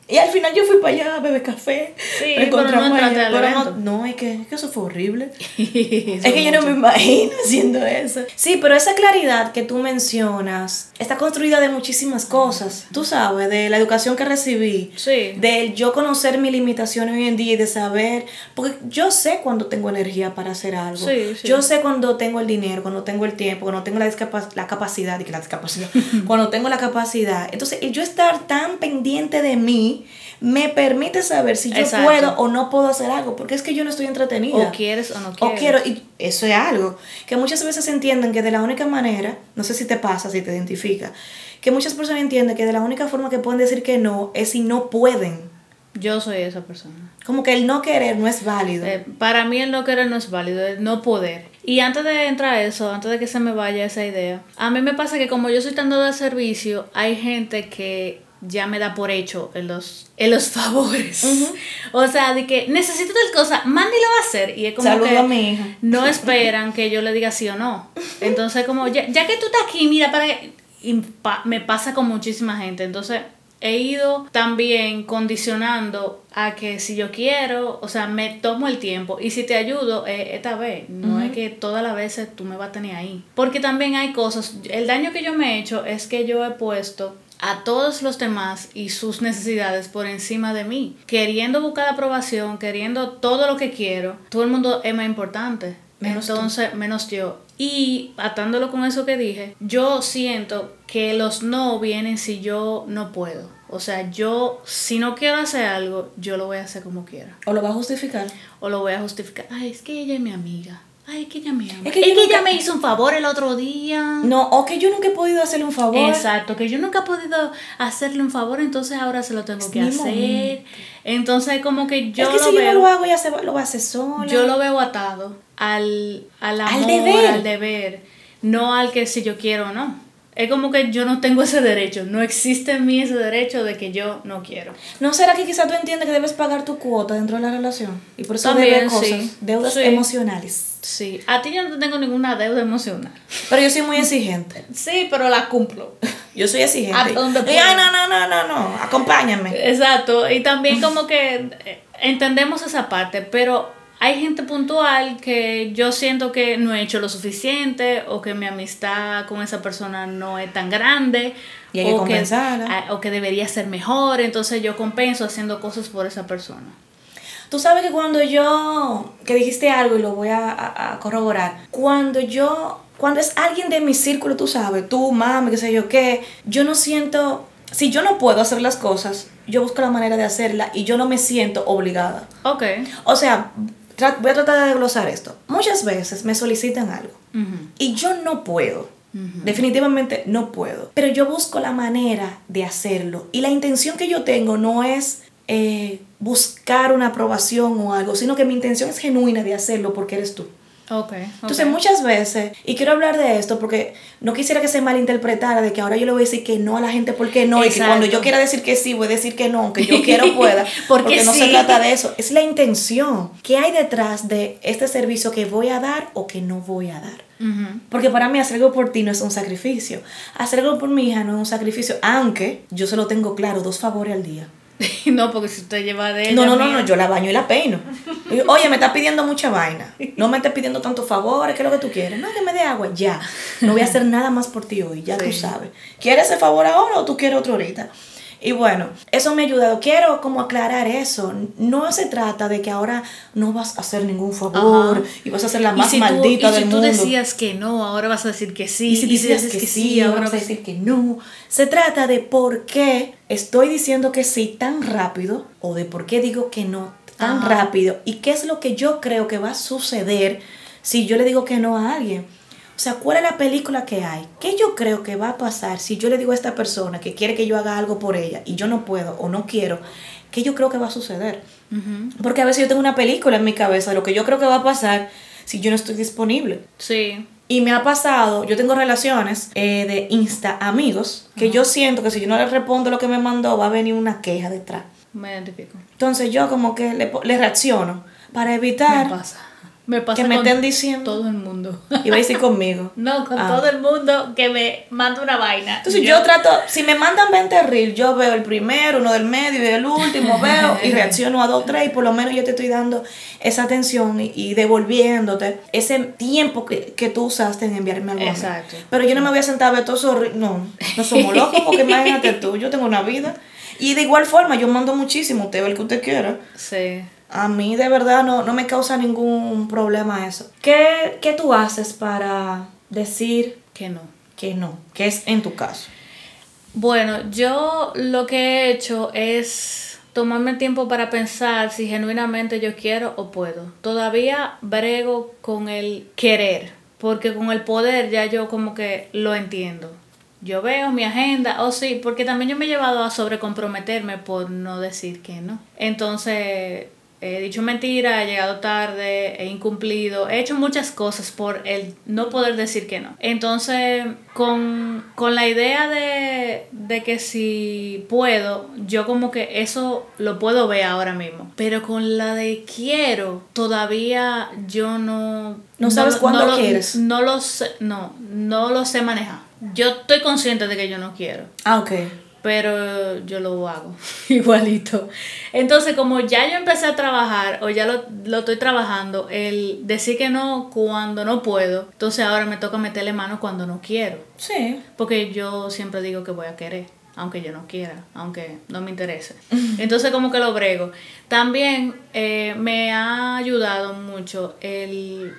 Speaker 1: Y al final yo fui para allá a beber café.
Speaker 2: Sí,
Speaker 1: me
Speaker 2: no
Speaker 1: encontramos
Speaker 2: entraste
Speaker 1: allá,
Speaker 2: al
Speaker 1: pero no, no, es que, es que eso fue horrible. *laughs*
Speaker 2: es
Speaker 1: que yo no me imagino *laughs* haciendo eso. Sí, pero esa claridad que tú mencionas está construida de muchísimas cosas. Tú sabes, de la educación que recibí,
Speaker 2: Sí.
Speaker 1: de yo conocer mis limitaciones hoy en día y de saber, porque yo sé cuando tengo energía para hacer algo.
Speaker 2: Sí, sí.
Speaker 1: Yo sé cuando tengo el dinero, cuando tengo el tiempo, cuando tengo la, la capacidad, y que la discapacidad, *laughs* cuando tengo la capacidad. Entonces, el yo estar tan pendiente de mí me permite saber si yo
Speaker 2: Exacto.
Speaker 1: puedo o no puedo hacer algo, porque es que yo no estoy entretenida.
Speaker 2: O quieres o no
Speaker 1: O
Speaker 2: quieres.
Speaker 1: quiero, y eso es algo que muchas veces entienden que de la única manera, no sé si te pasa, si te identifica, que muchas personas entienden que de la única forma que pueden decir que no es si no pueden.
Speaker 2: Yo soy esa persona.
Speaker 1: Como que el no querer no es válido.
Speaker 2: Eh, para mí el no querer no es válido, el no poder. Y antes de entrar a eso, antes de que se me vaya esa idea, a mí me pasa que como yo soy tan de servicio, hay gente que ya me da por hecho en los, en los *laughs* favores. O sea, de que necesito tal cosa, Mandy lo va a hacer. Y es como
Speaker 1: Saludo
Speaker 2: que
Speaker 1: a mi hija.
Speaker 2: no esperan que yo le diga sí o no. Entonces, como, ya, ya que tú estás aquí, mira, para que... y pa- me pasa con muchísima gente. Entonces, he ido también condicionando a que si yo quiero, o sea, me tomo el tiempo y si te ayudo, eh, esta vez, no es que todas las veces tú me vas a tener ahí. Porque también hay cosas, el daño que yo me he hecho es que yo he puesto a todos los demás y sus necesidades por encima de mí, queriendo buscar aprobación, queriendo todo lo que quiero. Todo el mundo es más importante.
Speaker 1: Menos tú.
Speaker 2: Entonces, menos yo. Y atándolo con eso que dije, yo siento que los no vienen si yo no puedo. O sea, yo, si no quiero hacer algo, yo lo voy a hacer como quiera.
Speaker 1: O lo va a justificar.
Speaker 2: O lo voy a justificar. Ay, es que ella es mi amiga. Ay, es que ella me ama.
Speaker 1: Es
Speaker 2: Es
Speaker 1: que nunca-
Speaker 2: ella me hizo un favor el otro día.
Speaker 1: No, o que yo nunca he podido hacerle un favor.
Speaker 2: Exacto, que yo nunca he podido hacerle un favor, entonces ahora se lo tengo
Speaker 1: Es
Speaker 2: que hacer.
Speaker 1: momento.
Speaker 2: Entonces, como que yo
Speaker 1: es que
Speaker 2: lo
Speaker 1: si yo no lo hago, ella se va, lo va a hacer sola.
Speaker 2: Yo lo veo atado al, al amor,
Speaker 1: deber.
Speaker 2: al deber, no al que si yo quiero o no. Es como que yo no tengo ese derecho, no existe en mí ese derecho de que yo no quiero.
Speaker 1: ¿No será que quizás tú entiendes que debes pagar tu cuota dentro de la relación? Y por eso
Speaker 2: También,
Speaker 1: debes cosas,
Speaker 2: sí.
Speaker 1: deudas
Speaker 2: Sí.
Speaker 1: emocionales.
Speaker 2: Sí, a ti yo no tengo ninguna deuda emocional.
Speaker 1: Pero yo soy muy exigente.
Speaker 2: Sí, pero la cumplo.
Speaker 1: Yo soy exigente.
Speaker 2: ¿A dónde
Speaker 1: Y, ay, no, no, no, no, no, acompáñame.
Speaker 2: Exacto, y también como que entendemos esa parte, pero hay gente puntual que yo siento que no he hecho lo suficiente o que mi amistad con esa persona no es tan grande
Speaker 1: Y hay que
Speaker 2: o
Speaker 1: compensarla.
Speaker 2: ah, o que debería ser mejor, entonces yo compenso haciendo cosas por esa persona.
Speaker 1: Tú sabes que cuando yo, que dijiste algo y lo voy a, a- a corroborar, cuando yo, cuando es alguien de mi círculo, tú sabes, tú, mami, qué sé yo qué, yo no siento, si yo no puedo hacer las cosas, yo busco la manera de hacerla y yo no me siento obligada.
Speaker 2: Ok.
Speaker 1: O sea, voy a tratar de desglosar esto. Muchas veces me solicitan algo y yo no puedo. Definitivamente no puedo. Pero yo busco la manera de hacerlo. Y la intención que yo tengo no es eh, buscar una aprobación o algo, sino que mi intención es genuina de hacerlo porque eres tú.
Speaker 2: Ok.
Speaker 1: Entonces
Speaker 2: ok.
Speaker 1: muchas veces, y quiero hablar de esto porque no quisiera que se malinterpretara de que ahora yo le voy a decir que no a la gente porque no, y que
Speaker 2: Exacto.
Speaker 1: cuando yo quiera decir que sí, voy a decir que no, aunque yo quiera *laughs* pueda,
Speaker 2: Porque
Speaker 1: porque no se
Speaker 2: sí.
Speaker 1: trata de eso, es la intención. ¿Qué hay detrás de este servicio que voy a dar o que no voy a dar?
Speaker 2: Ujú.
Speaker 1: Porque para mí hacer algo por ti no es un sacrificio. Hacer algo por mi hija no es un sacrificio, aunque yo se lo tengo claro, dos favores al día. *laughs*
Speaker 2: no, porque si usted lleva de ella.
Speaker 1: No, no, no, no, yo la baño y la peino. Y yo, Oye, me estás pidiendo mucha vaina. No me estés pidiendo tantos favores, ¿qué es lo que tú quieres? No, que me dé agua, ya. No voy a hacer nada más por ti hoy, ya tú
Speaker 2: Sí.
Speaker 1: sabes. ¿Quieres ese favor ahora o tú quieres otro ahorita? Y bueno, eso me ha ayudado. Quiero como aclarar eso. No se trata de que ahora no vas a hacer ningún favor
Speaker 2: Ajá.
Speaker 1: y vas a ser la
Speaker 2: Y
Speaker 1: más
Speaker 2: si tú-
Speaker 1: maldita
Speaker 2: y si tú decías que no, ahora vas a decir que sí.
Speaker 1: Y si dices que, sí, ahora vas a decir que no. Se trata de por qué estoy diciendo que sí tan rápido o de por qué digo que no tan
Speaker 2: Ajá.
Speaker 1: rápido y qué es lo que yo creo que va a suceder si yo le digo que no a alguien. O sea, ¿cuál es la película que hay? ¿Qué yo creo que va a pasar si yo le digo a esta persona que quiere que yo haga algo por ella y yo no puedo o no quiero? ¿Qué yo creo que va a suceder? Porque a veces yo tengo una película en mi cabeza de lo que yo creo que va a pasar si yo no estoy disponible.
Speaker 2: Sí.
Speaker 1: Y me ha pasado, yo tengo relaciones eh, de Insta amigos, que yo siento que si yo no le respondo lo que me mandó, va a venir una queja detrás.
Speaker 2: Me identifico.
Speaker 1: Entonces yo como que le, reacciono para evitar...
Speaker 2: Me pasa. Me pasa
Speaker 1: que me estén diciendo.
Speaker 2: todo el mundo.
Speaker 1: Y vais a ir conmigo. *laughs*
Speaker 2: No, con
Speaker 1: Ah.
Speaker 2: todo el mundo que me manda una vaina.
Speaker 1: Entonces yo, trato, si me mandan 20 reels, yo veo el primero, uno del medio y el último, *laughs* veo y reacciono a dos, tres, y por lo menos yo te estoy dando esa atención y, y devolviéndote ese tiempo que, que tú usaste en enviarme algo.
Speaker 2: Exacto.
Speaker 1: Pero yo no me voy a sentar a ver todos esos. No, no somos locos porque *laughs* imagínate tú, yo tengo una vida. Y de igual forma, yo mando muchísimo, usted ve el que usted quiera.
Speaker 2: Sí.
Speaker 1: A mí de verdad no, no me causa ningún problema eso. ¿Qué, ¿Qué tú haces para decir
Speaker 2: Que no.
Speaker 1: que no? Que es en tu caso.
Speaker 2: Bueno, yo lo que he hecho es tomarme tiempo para pensar si genuinamente yo quiero o puedo. Todavía brego con el querer, porque con el poder ya yo como que lo entiendo. Yo veo mi agenda, oh sí, porque también yo me he llevado a sobrecomprometerme por no decir que no. Entonces, he dicho mentira, he llegado tarde, he incumplido, he hecho muchas cosas por el no poder decir que no. Entonces, con, con la idea de, de que si puedo, yo como que eso lo puedo ver ahora mismo. Pero con la de quiero, todavía yo no...
Speaker 1: No sabes cuándo quieres.
Speaker 2: No lo sé, no, no lo sé manejar. Yo estoy consciente de que yo no quiero
Speaker 1: Ah, ok.
Speaker 2: Pero yo lo hago *laughs* igualito. Entonces, como ya yo empecé a trabajar o ya lo, lo estoy trabajando, el decir que no cuando no puedo, entonces ahora me toca meterle mano cuando no quiero.
Speaker 1: Sí.
Speaker 2: Porque yo siempre digo que voy a querer, aunque yo no quiera, aunque no me interese. *laughs* Entonces como que lo brego. También eh, me ha ayudado mucho el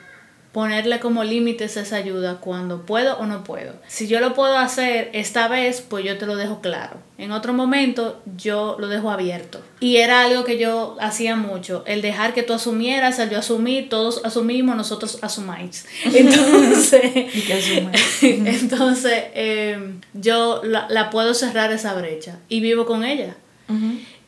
Speaker 2: ponerle como límites esa ayuda cuando puedo o no puedo. Si yo lo puedo hacer esta vez, pues yo te lo dejo claro. En otro momento yo lo dejo abierto. Y era algo que yo hacía mucho, el dejar que tú asumieras, al yo asumir, todos asumimos, nosotros asumáis. *laughs* Entonces, *laughs* entonces, eh, yo la, la puedo cerrar esa brecha y vivo con ella.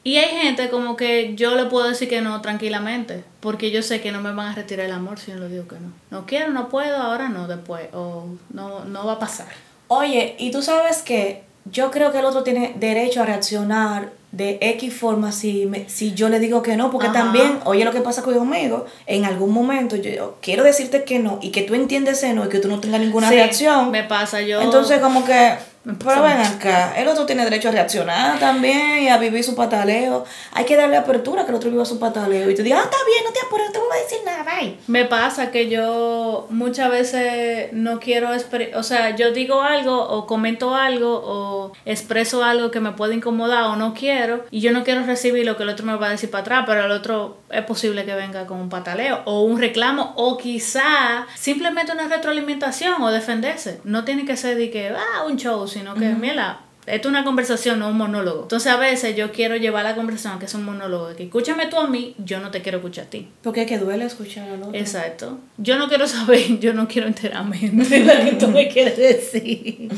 Speaker 2: Y hay gente como que yo le puedo decir que no tranquilamente, porque yo sé que no me van a retirar el amor si yo le digo que no. No quiero, no puedo, ahora no, después, o no, no va a pasar.
Speaker 1: Oye, y tú sabes que yo creo que el otro tiene derecho a reaccionar de X forma si, me- si yo le digo que no, porque
Speaker 2: Ajá.
Speaker 1: también, oye lo que pasa conmigo, en algún momento yo, yo quiero decirte que no y que tú entiendes ese no y que tú no tengas ninguna
Speaker 2: Sí,
Speaker 1: reacción.
Speaker 2: Me pasa yo.
Speaker 1: Entonces como que, pero ven acá, el otro tiene derecho a reaccionar también y a vivir su pataleo. Hay que darle apertura a que el otro viva su pataleo y tú digas, ah, está bien, no te apures, no te voy a decir nada, bye.
Speaker 2: Me pasa que yo muchas veces no quiero, o sea, yo digo algo o comento algo o expreso algo que me puede incomodar o no quiero y yo no quiero recibir lo que el otro me va a decir para atrás, pero el otro es posible que venga con un pataleo o un reclamo o quizá simplemente una retroalimentación o defenderse. No tiene que ser de que, ah, un show, sino que, mira, esto es una conversación, no un monólogo. Entonces a veces yo quiero llevar la conversación a que es un monólogo, de que escúchame tú a mí, yo no te quiero escuchar a ti.
Speaker 1: Porque es que duele escuchar al otro.
Speaker 2: Exacto. Yo no quiero *laughs* saber, yo no quiero enterarme *laughs* de lo que tú me quieres decir.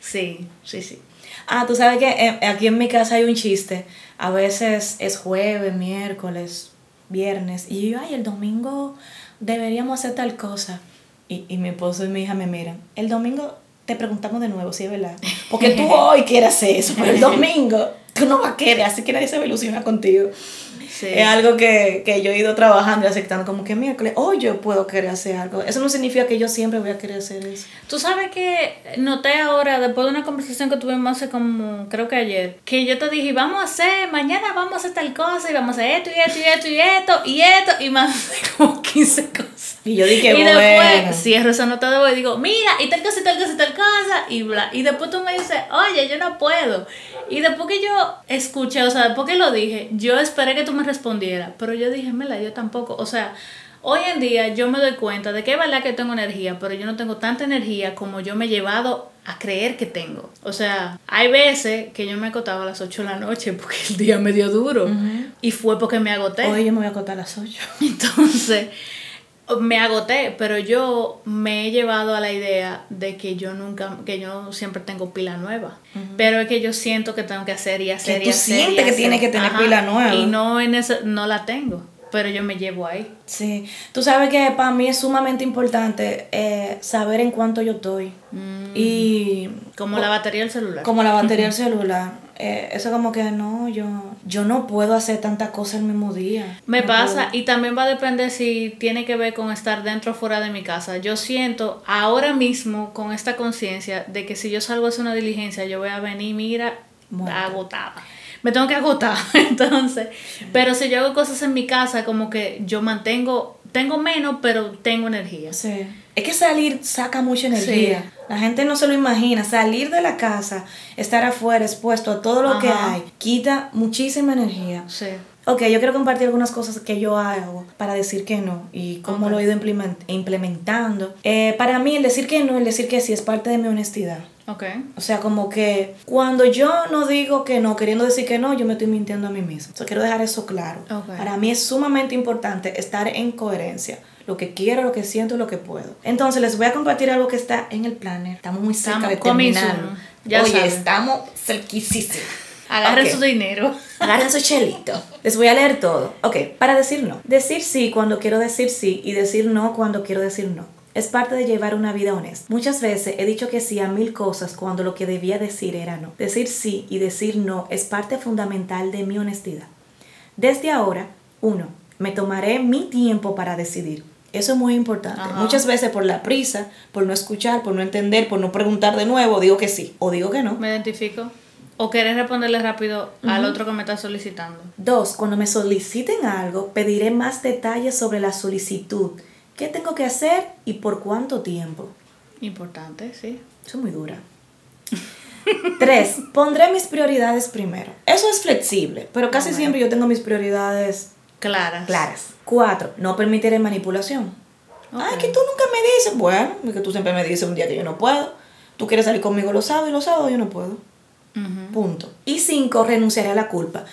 Speaker 2: Sí, sí, sí.
Speaker 1: Ah, tú sabes que eh, aquí en mi casa hay un chiste. A veces es jueves, miércoles, viernes. Y yo, ay, el domingo deberíamos hacer tal cosa. Y, y mi esposo y mi hija me miran. El domingo te preguntamos de nuevo, si es verdad. Porque tú *laughs* hoy quieres hacer eso, pero el domingo tú no vas a querer, así que nadie se va a ilusionar contigo.
Speaker 2: Sí.
Speaker 1: Es algo que, que yo he ido trabajando y aceptando, como que miércoles, hoy yo puedo querer hacer algo. Eso no significa que yo siempre voy a querer hacer eso.
Speaker 2: Tú sabes que noté ahora, después de una conversación que tuvimos hace como, creo que ayer, que yo te dije, vamos a hacer, mañana vamos a hacer tal cosa, y vamos a hacer esto, y esto, y esto, y esto, y esto, y más *laughs* como 15 cosas.
Speaker 1: Y yo dije,
Speaker 2: y
Speaker 1: bueno.
Speaker 2: después cierro esa nota de voz y digo, mira, y tal cosa, y tal cosa, y tal cosa, y bla. Y después tú me dices, oye, yo no puedo. Y después que yo escuché, o sea, después que lo dije, yo esperé que tú me respondieras, pero yo dije, mela, yo tampoco. O sea, hoy en día yo me doy cuenta de que es verdad que tengo energía, pero yo no tengo tanta energía como yo me he llevado a creer que tengo. O sea, hay veces que yo me acotaba a las 8 de la noche porque el día me dio duro. Y fue porque me agoté.
Speaker 1: Hoy yo me voy a acostar a las 8. *laughs*
Speaker 2: Entonces, me agoté, pero yo me he llevado a la idea de que yo nunca, que yo siempre tengo pila nueva. Pero es que yo siento que tengo que hacer y hacer
Speaker 1: Que
Speaker 2: y
Speaker 1: tú
Speaker 2: hacer. y
Speaker 1: sientes que tienes que tener pila nueva.
Speaker 2: Y no en ese, no la tengo, pero yo me llevo ahí.
Speaker 1: Sí, tú sabes que para mí es sumamente importante eh, saber en cuánto yo estoy. Y
Speaker 2: Como la batería del celular.
Speaker 1: como la batería del celular. Eh, eso como que no, yo, yo no puedo hacer tantas cosas el mismo día.
Speaker 2: Me
Speaker 1: No
Speaker 2: pasa
Speaker 1: puedo.
Speaker 2: y también va a depender si tiene que ver con estar dentro o fuera de mi casa. Yo siento ahora mismo con esta conciencia de que si yo salgo a hacer una diligencia, yo voy a venir, mira,
Speaker 1: Muerta.
Speaker 2: agotada. Me tengo que agotar, *laughs* entonces. Pero si yo hago cosas en mi casa, como que yo mantengo, tengo menos, pero tengo energía.
Speaker 1: Sí. Es que salir saca mucha energía. La gente no se lo imagina. Salir de la casa, estar afuera expuesto a todo lo que
Speaker 2: Ajá.
Speaker 1: hay, quita muchísima energía.
Speaker 2: Sí.
Speaker 1: Ok, yo quiero compartir algunas cosas que yo hago para decir que no y cómo
Speaker 2: Ok.
Speaker 1: lo he ido implement- implementando. Eh, para mí, el decir que no, el decir que sí es parte de mi honestidad.
Speaker 2: Ok.
Speaker 1: O sea, como que cuando yo no digo que no, queriendo decir que no, yo me estoy mintiendo a mí misma. O sea, quiero dejar eso claro.
Speaker 2: Ok.
Speaker 1: Para mí es sumamente importante estar en coherencia. Lo que quiero, lo que siento, lo que puedo. Entonces, les voy a compartir algo que está en el planner. Estamos muy cerca
Speaker 2: Estamos
Speaker 1: de terminarlo.
Speaker 2: Ya
Speaker 1: Oye,
Speaker 2: saben.
Speaker 1: estamos cerquísimos.
Speaker 2: Agarren
Speaker 1: Ok.
Speaker 2: su dinero.
Speaker 1: Agarren su chelito. Les voy a leer todo. Ok, para decir no. Decir sí cuando quiero decir sí y decir no cuando quiero decir no. Es parte de llevar una vida honesta. Muchas veces he dicho que sí a mil cosas cuando lo que debía decir era no. Decir sí y decir no es parte fundamental de mi honestidad. Desde ahora, uno, me tomaré mi tiempo para decidir. Eso es muy importante.
Speaker 2: Ajá.
Speaker 1: Muchas veces por la prisa, por no escuchar, por no entender, por no preguntar de nuevo, digo que sí o digo que no.
Speaker 2: Me identifico. O querés responderle rápido al otro que me está solicitando.
Speaker 1: Dos, cuando me soliciten algo, pediré más detalles sobre la solicitud. ¿Qué tengo que hacer y por cuánto tiempo?
Speaker 2: Importante, sí.
Speaker 1: Eso es muy dura. *laughs* Tres, pondré mis prioridades primero. Eso es flexible, pero casi
Speaker 2: Bueno.
Speaker 1: siempre yo tengo mis prioridades
Speaker 2: Claras.
Speaker 1: claras. Cuatro, no permitiré manipulación. Ay,
Speaker 2: Ok.
Speaker 1: que tú nunca me dices. Bueno, es que tú siempre me dices un día que yo no puedo. Tú quieres salir conmigo los sábados y los sábados yo no puedo. Punto. Y cinco, renunciaré a la culpa.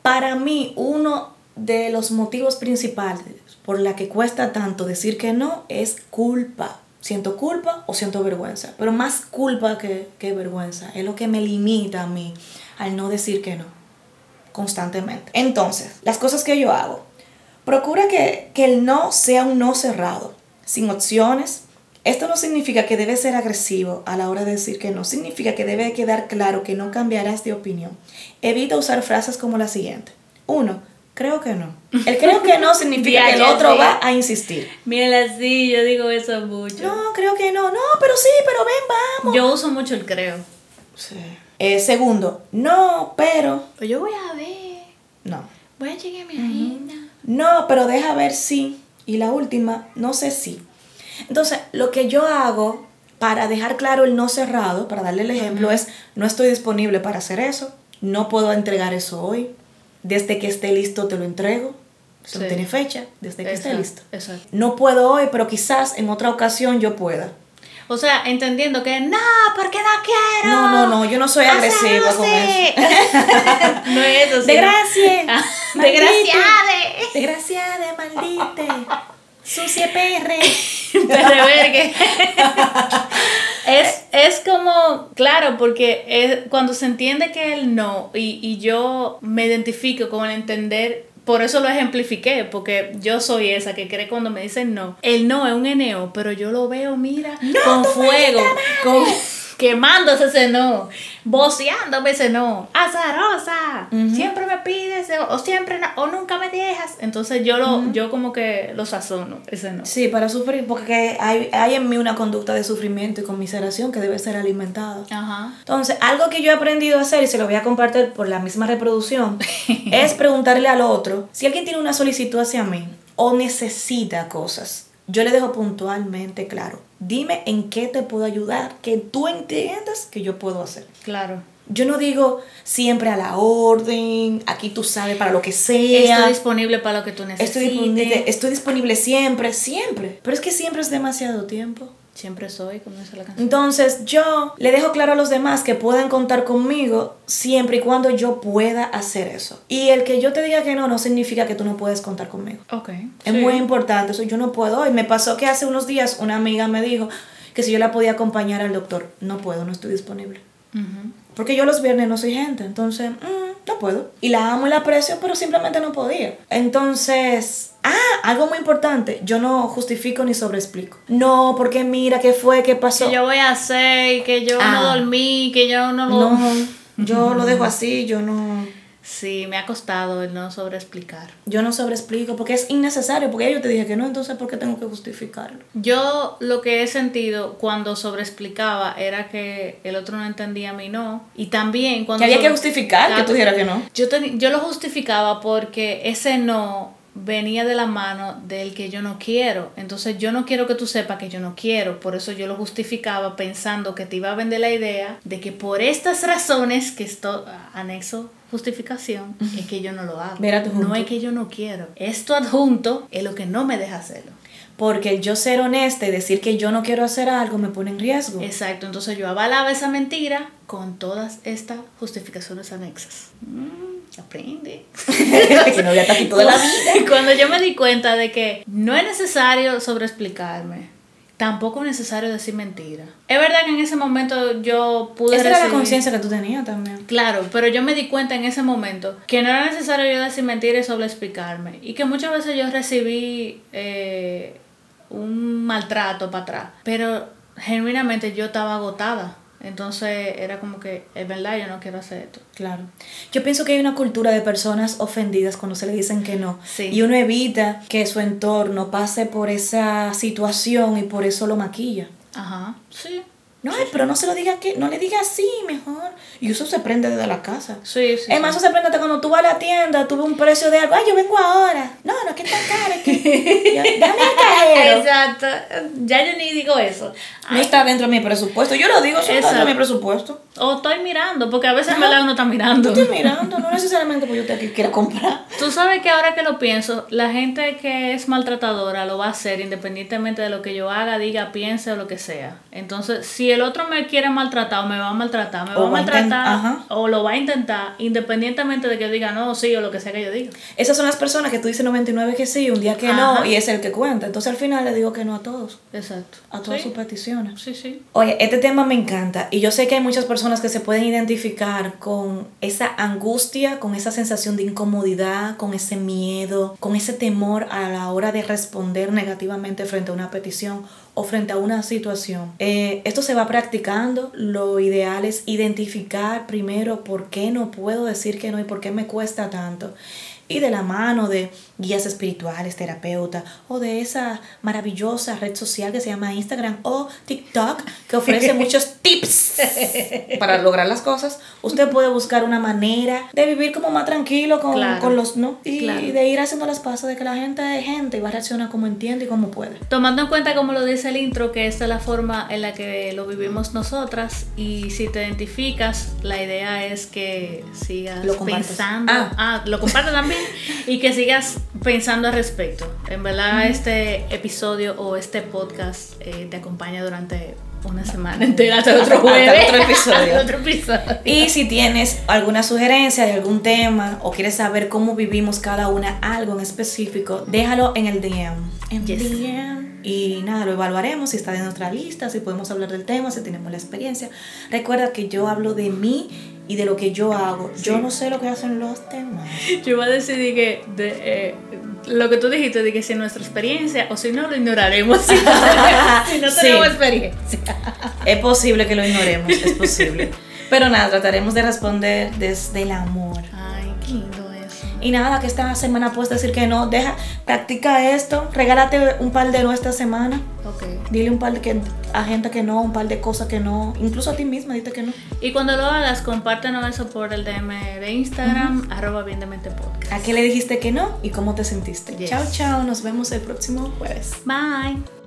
Speaker 1: Para mí, uno de los motivos principales por la que cuesta tanto decir que no es culpa. Siento culpa o siento vergüenza, pero más culpa que, que vergüenza. Es lo que me limita a mí al no decir que no constantemente. Entonces, las cosas que yo hago. Procura que, que el no sea un no cerrado, sin opciones. Esto no significa que debes ser agresivo a la hora de decir que no. Significa que debe quedar claro que no cambiarás de opinión. Evita usar frases como la siguiente. Uno, creo que no. El creo que no *laughs* significa que el otro va a insistir.
Speaker 2: Mira, sí, yo digo eso mucho.
Speaker 1: No, creo que no. No, pero sí, pero ven, vamos.
Speaker 2: Yo uso mucho el creo.
Speaker 1: Sí. Eh, segundo, no, pero...
Speaker 2: Yo voy a ver.
Speaker 1: No.
Speaker 2: Voy a chequear mi agenda.
Speaker 1: No, pero deja ver si. Y la última, no sé si. Entonces, lo que yo hago para dejar claro el no cerrado, para darle el ejemplo, es no estoy disponible para hacer eso, no puedo entregar eso hoy. Desde que esté listo te lo entrego. Eso
Speaker 2: Sí.
Speaker 1: tiene fecha, desde que esté listo.
Speaker 2: Exacto.
Speaker 1: No puedo hoy, pero quizás en otra ocasión yo pueda.
Speaker 2: O sea, entendiendo que no, porque no quiero.
Speaker 1: No, no, no, yo no soy agresiva con eso. *laughs*
Speaker 2: no es eso, sí.
Speaker 1: Desgracie. Maldite.
Speaker 2: Desgraciade.
Speaker 1: Desgraciada, maldite. Sucia perre. *laughs*
Speaker 2: Perrevergue. *laughs* es, es como, claro, porque es, cuando se entiende que el no, y, y yo me identifico con el entender, por eso lo ejemplifiqué, porque yo soy esa que cree cuando me dicen no. El no es un eneo, pero yo lo veo, mira, con fuego, con, quemándose ese no, voceándome ese no, azarosa, siempre me pides, o siempre no, o nunca me dejas. Entonces yo lo, yo como que lo sazono, ese no.
Speaker 1: Sí, para sufrir, porque hay, hay en mí una conducta de sufrimiento y conmiseración que debe ser alimentada. Entonces, algo que yo he aprendido a hacer y se lo voy a compartir por la misma reproducción *laughs* es preguntarle al otro si alguien tiene una solicitud hacia mí o necesita cosas. Yo le dejo puntualmente claro, dime en qué te puedo ayudar, que tú entiendas que yo puedo hacer.
Speaker 2: Claro.
Speaker 1: Yo no digo siempre a la orden, aquí tú sabes para lo que sea.
Speaker 2: Estoy disponible para lo que tú necesites.
Speaker 1: Estoy disponible, estoy disponible siempre, siempre. Pero es que siempre es demasiado tiempo.
Speaker 2: Siempre soy, como dice la canción.
Speaker 1: Entonces yo le dejo claro a los demás que pueden contar conmigo siempre y cuando yo pueda hacer eso. Y el que yo te diga que no no significa que tú no puedes contar conmigo.
Speaker 2: Ok.
Speaker 1: Es muy importante, eso yo no puedo. Y me pasó que hace unos días una amiga me dijo que si yo la podía acompañar al doctor. No puedo, no estoy disponible. Porque yo los viernes no soy gente, entonces mm, no puedo. Y la amo y la aprecio, pero simplemente no podía. Entonces, ah, algo muy importante, yo no justifico ni sobreexplico. No, porque mira qué fue, qué pasó.
Speaker 2: Que yo voy a hacer, que yo
Speaker 1: Ah.
Speaker 2: no dormí, que yo no lo...
Speaker 1: No, Yo lo dejo así, yo no...
Speaker 2: Sí, me ha costado el no sobreexplicar.
Speaker 1: Yo no sobreexplico porque es innecesario, porque yo te dije que no, entonces ¿por qué tengo que justificarlo?
Speaker 2: Yo lo que he sentido cuando sobreexplicaba era que el otro no entendía mi no. Y también cuando...
Speaker 1: Que había que justificar que tú dijeras que no.
Speaker 2: Yo, yo lo justificaba porque ese no venía de la mano del que yo no quiero. Entonces yo no quiero que tú sepas que yo no quiero. Por eso yo lo justificaba pensando que te iba a vender la idea de que por estas razones que esto anexo justificación es que yo no lo hago. no es que yo no quiero. Esto adjunto es lo que no me deja hacerlo.
Speaker 1: Porque el yo ser honesta y decir que yo no quiero hacer algo me pone en riesgo.
Speaker 2: Exacto, entonces yo avalaba esa mentira con todas estas justificaciones anexas. Mm, aprende. *laughs* que no voy a toda la *laughs* vida. Cuando yo me di cuenta de que no es necesario sobreexplicarme, tampoco es necesario decir mentira. Es verdad que en ese momento yo pude
Speaker 1: Esa era la conciencia que tú tenías también.
Speaker 2: Claro, pero yo me di cuenta en ese momento que no era necesario yo decir mentiras y solo explicarme. Y que muchas veces yo recibí eh, un maltrato para atrás. Pero genuinamente yo estaba agotada. Entonces era como que, es verdad, yo no quiero hacer esto.
Speaker 1: Claro. Yo pienso que hay una cultura de personas ofendidas cuando se le dicen que no. Y uno evita que su entorno pase por esa situación y por eso lo maquilla.
Speaker 2: Ajá, sí.
Speaker 1: No, pero no se lo diga que, no le diga así, mejor. Y eso se prende desde la casa.
Speaker 2: Sí, sí.
Speaker 1: Es más, eso se prende hasta cuando tú vas a la tienda, tuve un precio de algo, ay, yo vengo ahora. No, no, que está caro, que *laughs* dame el cajero.
Speaker 2: Exacto. Ya yo ni digo eso.
Speaker 1: No está dentro de mi presupuesto. Yo lo digo, eso está dentro de mi presupuesto.
Speaker 2: O estoy mirando, porque a veces me la uno está mirando.
Speaker 1: Estoy mirando, no necesariamente porque yo te quiero comprar.
Speaker 2: Tú sabes que ahora que lo pienso, la gente que es maltratadora lo va a hacer independientemente de lo que yo haga, diga, piense o lo que sea. Entonces, si el otro me quiere maltratar o me va a maltratar, me va a maltratar o lo va a intentar, independientemente de que diga no, sí o lo que sea que yo diga.
Speaker 1: Esas son las personas que tú dices 99 que sí, un día que no, y es el que cuenta. Entonces, al final le digo que no a todos.
Speaker 2: Exacto.
Speaker 1: A todas sus peticiones.
Speaker 2: Sí, sí.
Speaker 1: Oye, este tema me encanta y yo sé que hay muchas personas que se pueden identificar con esa angustia, con esa sensación de incomodidad, con ese miedo, con ese temor a la hora de responder negativamente frente a una petición o frente a una situación. Eh, esto se va practicando. Lo ideal es identificar primero por qué no puedo decir que no y por qué me cuesta tanto y de la mano de guías espirituales, terapeutas o de esa maravillosa red social que se llama Instagram o TikTok que ofrece *laughs* muchos tips para lograr las cosas, usted puede buscar una manera de vivir como más tranquilo con, con los no y, de ir haciendo las pasas de que la gente es gente y va a reaccionar como entiende y como puede.
Speaker 2: Tomando en cuenta como lo dice el intro que esta es la forma en la que lo vivimos nosotras y si te identificas, la idea es que sigas lo pensando, ah. ah, lo comparto también y que sigas pensando al respecto. En verdad, este episodio o este podcast eh, te acompaña durante una semana entera hasta otro jueves.
Speaker 1: otro episodio. *laughs* otro episodio. Y si tienes alguna sugerencia de algún tema o quieres saber cómo vivimos cada una algo en específico, déjalo en el DM. En DM. Y nada, lo evaluaremos si está en nuestra lista, si podemos hablar del tema, si tenemos la experiencia. Recuerda que yo hablo de mí y de lo que yo hago. Yo no sé lo que hacen los demás. *laughs*
Speaker 2: Yo voy a decir que de, eh, lo que tú dijiste, de que si es nuestra experiencia o si no lo ignoraremos. *laughs* Si no, tenemos experiencia.
Speaker 1: Es posible que lo ignoremos, es posible. *laughs* Pero nada, trataremos de responder desde el amor. Y nada, que esta semana puedes decir que no. Deja, practica esto. Regálate un par de no esta semana.
Speaker 2: Ok.
Speaker 1: Dile un par de que, a gente que no, un par de cosas que no. Incluso a ti misma, dite que no.
Speaker 2: Y cuando lo hagas, compártenos eso por el DM de Instagram, arroba bien de mente podcast.
Speaker 1: ¿A qué le dijiste que no y cómo te sentiste? Chao, chao. Nos vemos el próximo jueves.
Speaker 2: Bye.